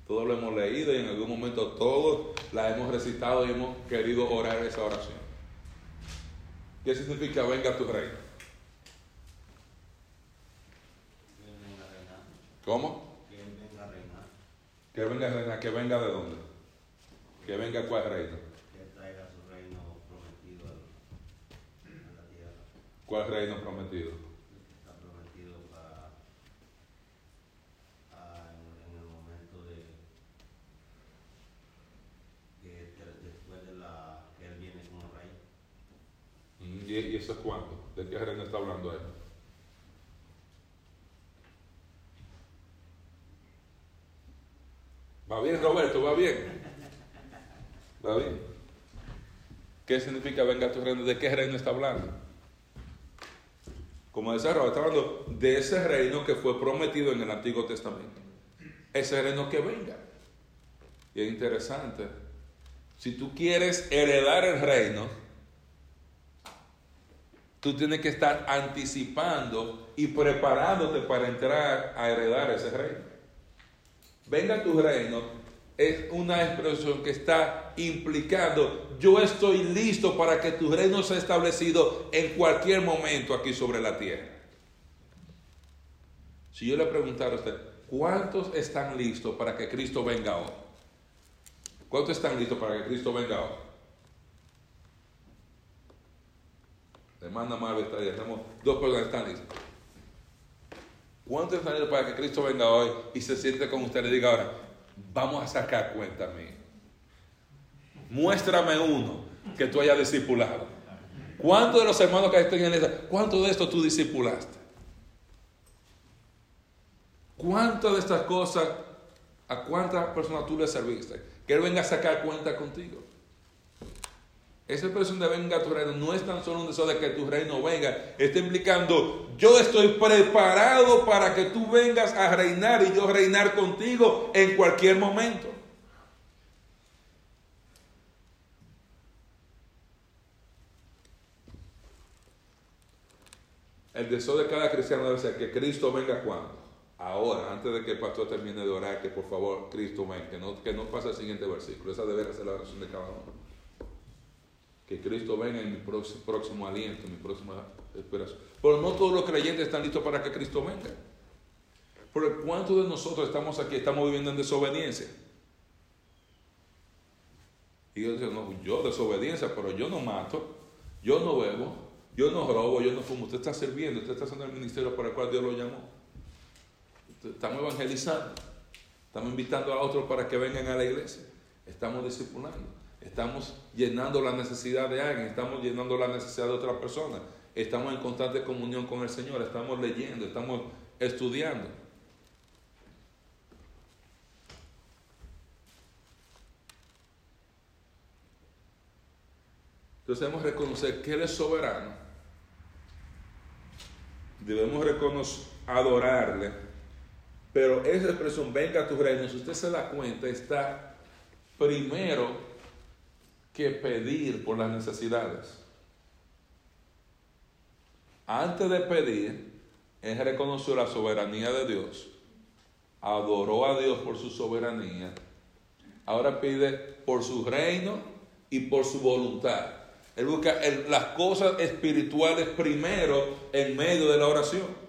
Todos lo hemos leído y en algún momento todos la hemos recitado y hemos querido orar esa oración. ¿Qué significa venga tu reino? ¿Cómo? Que venga a reinar. Que venga a reinar. ¿Que venga de dónde? Que venga cuál reino. Que traiga su reino prometido a la tierra. ¿Cuál reino prometido? Está prometido para en, el momento de que después de la que él viene como rey. ¿Y, eso es cuándo? ¿De qué reino está hablando él? ¿Va bien, Roberto? ¿Va bien? ¿Va bien? ¿Qué significa venga tu reino? ¿De qué reino está hablando? Como Roberto, está hablando de ese reino que fue prometido en el Antiguo Testamento. Ese reino que venga. Y es interesante. Si tú quieres heredar el reino, Tú tienes que estar anticipando y preparándote para entrar a heredar ese reino. Venga tu reino es una expresión que está implicando, yo estoy listo para que tu reino sea establecido en cualquier momento aquí sobre la tierra. Si yo le preguntara a usted, ¿cuántos están listos para que Cristo venga hoy? ¿Cuántos están listos para que Cristo venga hoy? Marvel está ahí. Tenemos dos personas que están listas. ¿Cuántos están listos para que Cristo venga hoy y se siente con usted y diga ahora, vamos a sacar cuenta mí? Muéstrame uno que tú hayas discipulado. ¿Cuántos de los hermanos que están en iglesia, cuánto de esto tú discipulaste? ¿Cuántas de estas cosas, a cuántas personas tú le serviste? Que Él venga a sacar cuenta contigo. Esa expresión de venga tu reino no es tan solo un deseo de que tu reino venga, está implicando yo estoy preparado para que tú vengas a reinar y yo reinar contigo en cualquier momento. El deseo de cada cristiano debe ser que Cristo venga cuando. Ahora, antes de que el pastor termine de orar, que por favor Cristo venga, que no, que no pase el siguiente versículo. Esa debe ser la oración de cada uno que Cristo venga en mi próximo, aliento, en mi próxima esperación. Pero no todos los creyentes están listos para que Cristo venga. Porque ¿cuántos de nosotros estamos aquí, estamos viviendo en desobediencia? Y yo digo, no, yo desobediencia, pero yo no mato, yo no bebo, yo no robo, yo no fumo. Usted está sirviendo, usted está haciendo el ministerio para el cual Dios lo llamó. Estamos evangelizando, estamos invitando a otros para que vengan a la iglesia, estamos discipulando. Estamos llenando la necesidad de alguien, estamos llenando la necesidad de otra persona, estamos en constante comunión con el Señor, estamos leyendo, estamos estudiando. Entonces debemos reconocer que Él es soberano. Debemos reconocer, adorarle. Pero esa expresión, venga a tu reino, si usted se da cuenta, está primero que pedir por las necesidades. Antes de pedir, Él reconoció la soberanía de Dios, adoró a Dios por su soberanía, ahora pide por su reino y por su voluntad. Él busca las cosas espirituales primero en medio de la oración.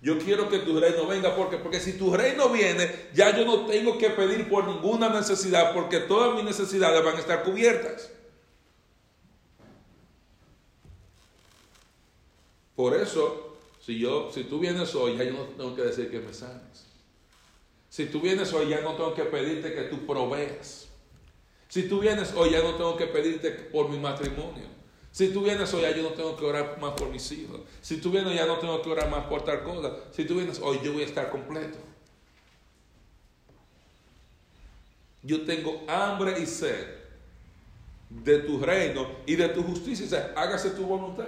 Yo quiero que tu reino venga porque porque si tu reino viene, ya yo no tengo que pedir por ninguna necesidad porque todas mis necesidades van a estar cubiertas. Por eso, si yo si tú vienes hoy, ya yo no tengo que decir que me sanes. Si tú vienes hoy, ya no tengo que pedirte que tú proveas. Si tú vienes hoy, ya no tengo que pedirte por mi matrimonio. Si tú vienes hoy, yo no tengo que orar más por mis hijos. Si tú vienes, ya no tengo que orar más por tal cosa. Si tú vienes hoy, yo voy a estar completo. Yo tengo hambre y sed de tu reino y de tu justicia. Hágase tu voluntad.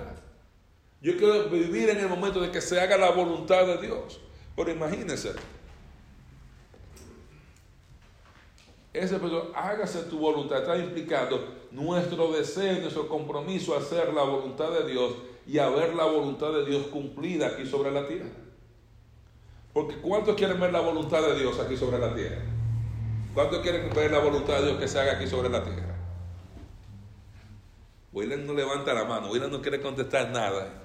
Yo quiero vivir en el momento de que se haga la voluntad de Dios. Pero imagínense, ese pero hágase tu voluntad, está implicando nuestro deseo, nuestro compromiso a hacer la voluntad de Dios y a ver la voluntad de Dios cumplida aquí sobre la tierra. Porque ¿cuántos quieren ver la voluntad de Dios aquí sobre la tierra? ¿Cuántos quieren ver la voluntad de Dios que se haga aquí sobre la tierra? William no levanta la mano, William no quiere contestar nada.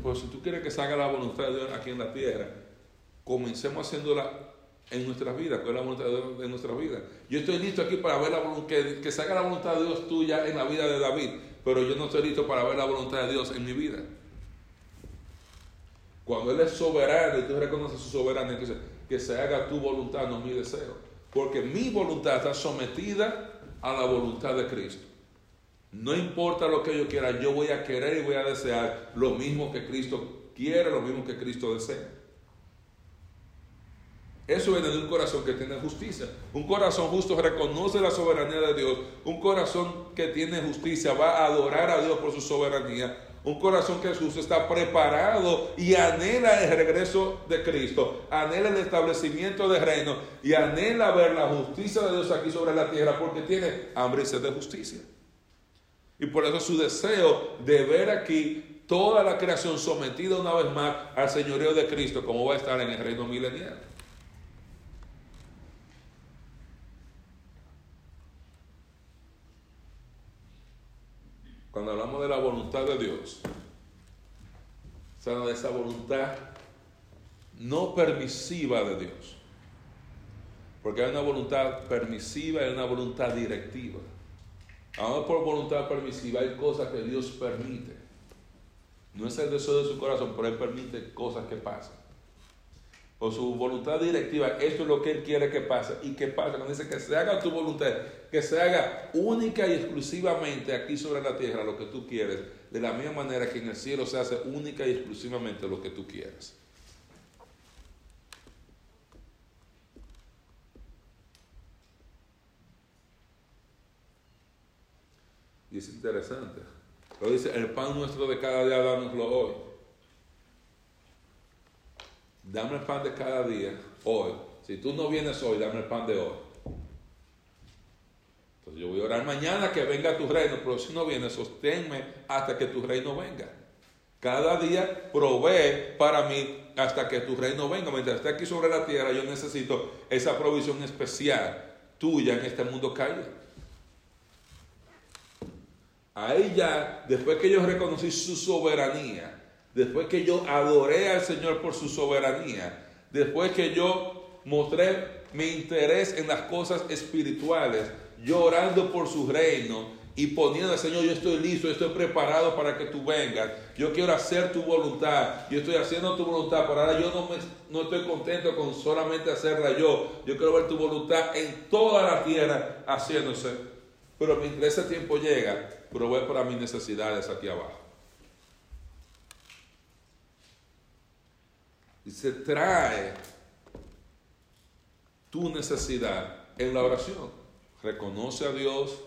Pues si tú quieres que se haga la voluntad de Dios aquí en la tierra, comencemos haciéndola en nuestras vidas, que es la voluntad de Dios en nuestra vida. Yo estoy listo aquí para ver la, que, que se haga la voluntad de Dios tuya en la vida de David, pero yo no estoy listo para ver la voluntad de Dios en mi vida. Cuando Él es soberano y tú reconoces su soberanía, que que se haga tu voluntad, no mi deseo. Porque mi voluntad está sometida a la voluntad de Cristo. No importa lo que yo quiera, yo voy a querer y voy a desear lo mismo que Cristo quiere, lo mismo que Cristo desea. Eso viene de un corazón que tiene justicia. Un corazón justo reconoce la soberanía de Dios. Un corazón que tiene justicia va a adorar a Dios por su soberanía. Un corazón que es justo está preparado y anhela el regreso de Cristo, anhela el establecimiento del reino y anhela ver la justicia de Dios aquí sobre la tierra porque tiene hambre y sed de justicia. Y por eso su deseo de ver aquí toda la creación sometida una vez más al señorío de Cristo, como va a estar en el reino milenial. Cuando hablamos de la voluntad de Dios, o sea, de esa voluntad no permisiva de Dios. Porque hay una voluntad permisiva y una voluntad directiva. Ahora por voluntad permisiva hay cosas que Dios permite. No es el deseo de su corazón, pero Él permite cosas que pasan o su voluntad directiva, esto es lo que Él quiere que pase. ¿Y qué pasa? Cuando dice que se haga tu voluntad, que se haga única y exclusivamente aquí sobre la tierra lo que tú quieres, de la misma manera que en el cielo se hace única y exclusivamente lo que tú quieres. Y es interesante. Lo dice, el pan nuestro de cada día, dánoslo hoy. Dame el pan de cada día, hoy. Si tú no vienes hoy, dame el pan de hoy. Entonces yo voy a orar mañana que venga tu reino, pero si no vienes, sosténme hasta que tu reino venga. Cada día provee para mí hasta que tu reino venga. Mientras esté aquí sobre la tierra, yo necesito esa provisión especial tuya en este mundo caído. Ahí ya, después que yo reconocí su soberanía, después que yo adoré al Señor por su soberanía, después que yo mostré mi interés en las cosas espirituales, llorando por su reino y poniendo al Señor, yo estoy listo, estoy preparado para que tú vengas, yo quiero hacer tu voluntad, yo estoy haciendo tu voluntad, pero ahora yo no, me, no estoy contento con solamente hacerla yo, yo quiero ver tu voluntad en toda la tierra haciéndose, pero mientras ese tiempo llega, provee para mis necesidades aquí abajo. Se trae tu necesidad en la oración. reconoce a Dios,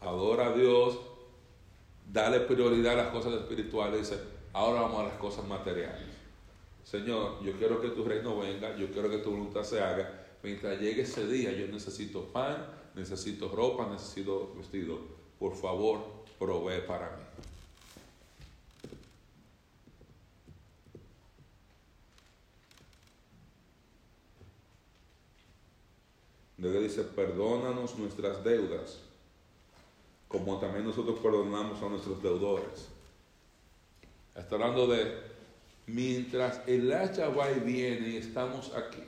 adora a Dios, dale prioridad a las cosas espirituales dice, ahora vamos a las cosas materiales. Señor, yo quiero que tu reino venga, yo quiero que tu voluntad se haga. Mientras llegue ese día, yo necesito pan, necesito ropa, necesito vestido. Por favor, provee para mí. Luego dice, perdónanos nuestras deudas, como también nosotros perdonamos a nuestros deudores. Está hablando de, mientras el hacha va y viene y estamos aquí,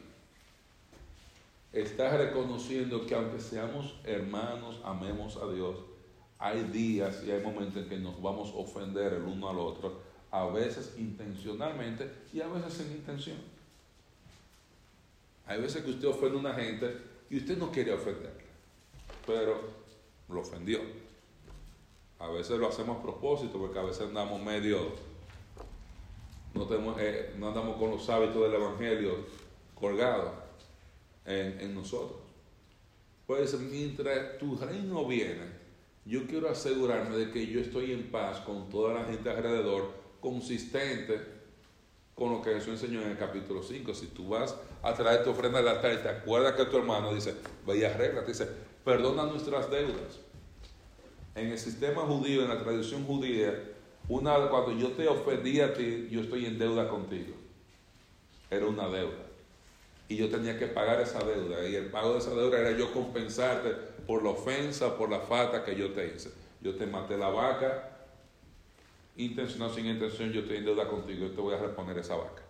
está reconociendo que aunque seamos hermanos, amemos a Dios, hay días y hay momentos en que nos vamos a ofender el uno al otro, a veces intencionalmente y a veces sin intención. Hay veces que usted ofende a una gente y usted no quiere ofenderle, pero lo ofendió. A veces lo hacemos a propósito porque a veces andamos medio, no, tenemos, eh, no andamos con los hábitos del Evangelio colgados en, en nosotros. Pues mientras tu reino viene, yo quiero asegurarme de que yo estoy en paz con toda la gente alrededor, consistente con lo que Jesús enseñó en el capítulo 5. Si tú vas a traer tu ofrenda al altar y te acuerdas que tu hermano dice, vaya te dice, perdona nuestras deudas. En el sistema judío, en la tradición judía, una, cuando yo te ofendí a ti, yo estoy en deuda contigo. Era una deuda. Y yo tenía que pagar esa deuda. Y el pago de esa deuda era yo compensarte por la ofensa, por la falta que yo te hice. Yo te maté la vaca, intencional sin intención, yo estoy en deuda contigo, yo te voy a reponer esa vaca.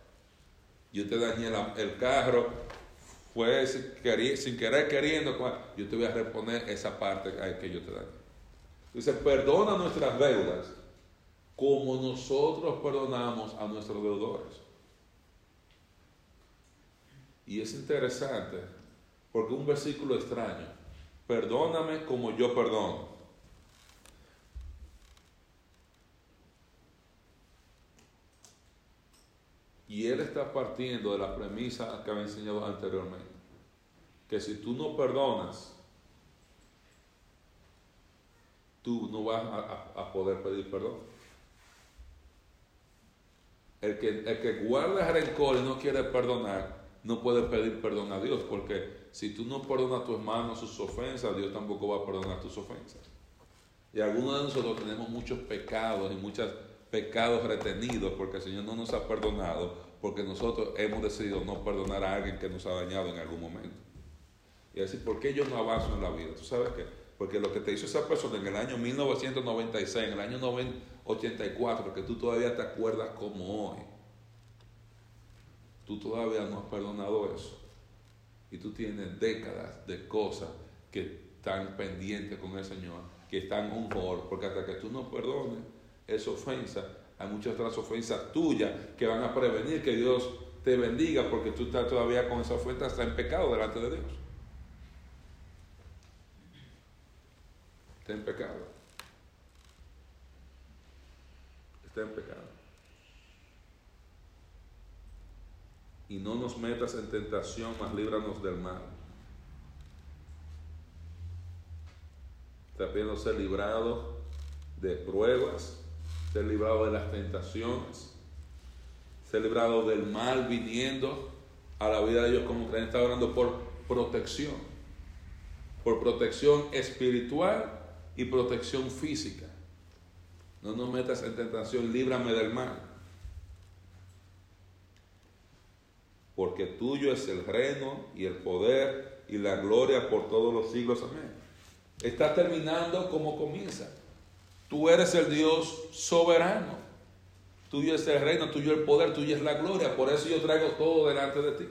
Yo te dañé el carro, fue sin querer, queriendo, yo te voy a reponer esa parte que yo te dañé. Dice, perdona nuestras deudas como nosotros perdonamos a nuestros deudores. Y es interesante porque un versículo extraño, perdóname como yo perdono. Y él está partiendo de la premisa que había enseñado anteriormente. Que si tú no perdonas, tú no vas a, poder pedir perdón. El que, el que guarda rencor y no quiere perdonar, no puede pedir perdón a Dios, porque si tú no perdonas a tu hermano sus ofensas, Dios tampoco va a perdonar tus ofensas. Y algunos de nosotros tenemos muchos pecados y muchos pecados retenidos porque el Señor no nos ha perdonado, porque nosotros hemos decidido no perdonar a alguien que nos ha dañado en algún momento. Y así, ¿por qué yo no avanzo en la vida? ¿Tú sabes qué? Porque lo que te hizo esa persona en el año 1996, en el año 84, que tú todavía te acuerdas como hoy, tú todavía no has perdonado eso. Y tú tienes décadas de cosas que están pendientes con el Señor, que están un por, porque hasta que tú no perdones esa ofensa, hay muchas otras ofensas tuyas que van a prevenir que Dios te bendiga porque tú estás todavía con esa ofensa, está en pecado delante de Dios. Está en pecado. Está en pecado. Y no nos metas en tentación, mas líbranos del mal. Está pidiendo ser librado de pruebas, ser librado de las tentaciones, ser librado del mal viniendo a la vida de ellos como creen. Está orando por protección, por protección espiritual y protección física. No nos metas en tentación, líbrame del mal. Porque tuyo es el reino y el poder y la gloria por todos los siglos. Amén. Está terminando como comienza. Tú eres el Dios soberano. Tuyo es el reino, tuyo el poder, tuyo es la gloria. Por eso yo traigo todo delante de ti.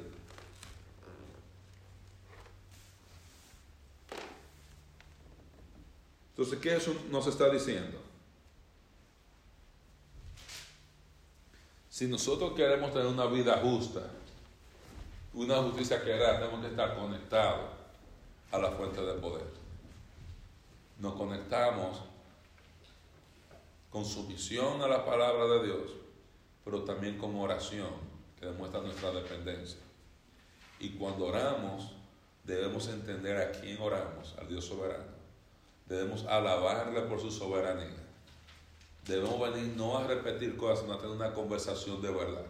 Entonces, ¿qué eso nos está diciendo? Si nosotros queremos tener una vida justa, una justicia que da, tenemos que estar conectados a la fuente de poder. Nos conectamos con sumisión a la palabra de Dios, pero también con oración, que demuestra nuestra dependencia. Y cuando oramos, debemos entender a quién oramos, al Dios soberano. Debemos alabarle por su soberanía. Debemos venir no a repetir cosas, sino a tener una conversación de verdad.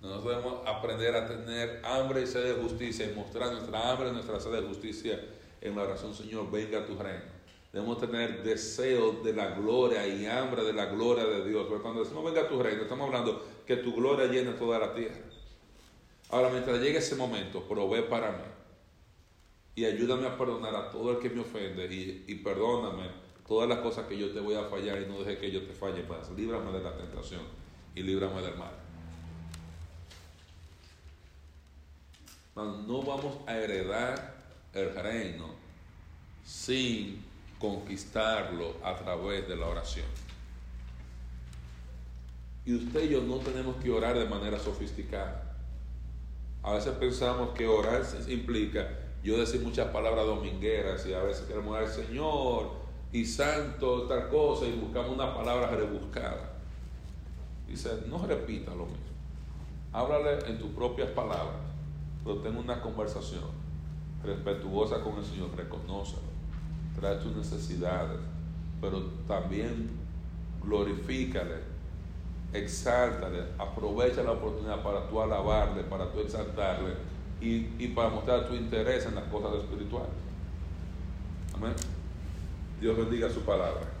Nosotros debemos aprender a tener hambre y sed de justicia y mostrar nuestra hambre y nuestra sed de justicia en la oración, Señor, venga a tu reino. Debemos tener deseo de la gloria y hambre de la gloria de Dios. Porque cuando decimos venga a tu reino, estamos hablando que tu gloria llene toda la tierra. Ahora, mientras llegue ese momento, provee para mí. Y ayúdame a perdonar a todo el que me ofende y, y perdóname todas las cosas que yo te voy a fallar y no deje que yo te falle más. Líbrame de la tentación y líbrame del mal. No vamos a heredar el reino sin conquistarlo a través de la oración. Y usted y yo no tenemos que orar de manera sofisticada. A veces pensamos que orar implica yo decir muchas palabras domingueras y a veces queremos dar Señor y Santo, tal cosa, y buscamos una palabra rebuscada. Dice, no repita lo mismo. Háblale en tus propias palabras, pero ten una conversación respetuosa con el Señor, reconócelo, trae tus necesidades, pero también glorifícale, exáltale, aprovecha la oportunidad para tú alabarle, para tú exaltarle y, y para mostrar tu interés en las cosas espirituales. Amén. Dios bendiga su palabra.